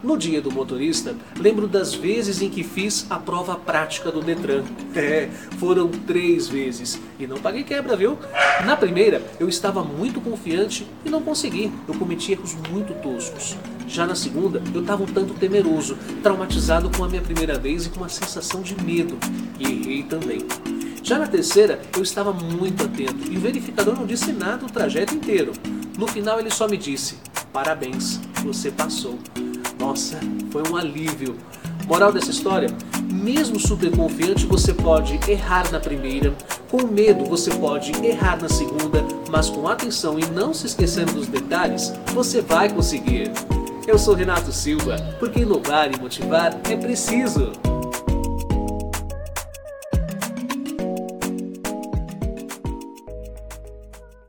No dia do motorista, lembro das vezes em que fiz a prova prática do Detran. É, foram três vezes. E não paguei quebra, viu? Na primeira, eu estava muito confiante e não consegui. Eu cometi erros muito toscos. Já na segunda, eu estava um tanto temeroso, traumatizado com a minha primeira vez e com uma sensação de medo. E errei também. Já na terceira, eu estava muito atento e o verificador não disse nada o trajeto inteiro. No final, ele só me disse: Parabéns, você passou. Nossa, foi um alívio. Moral dessa história? Mesmo super confiante, você pode errar na primeira, com medo, você pode errar na segunda, mas com atenção e não se esquecendo dos detalhes, você vai conseguir. Eu sou Renato Silva, porque inovar e motivar é preciso.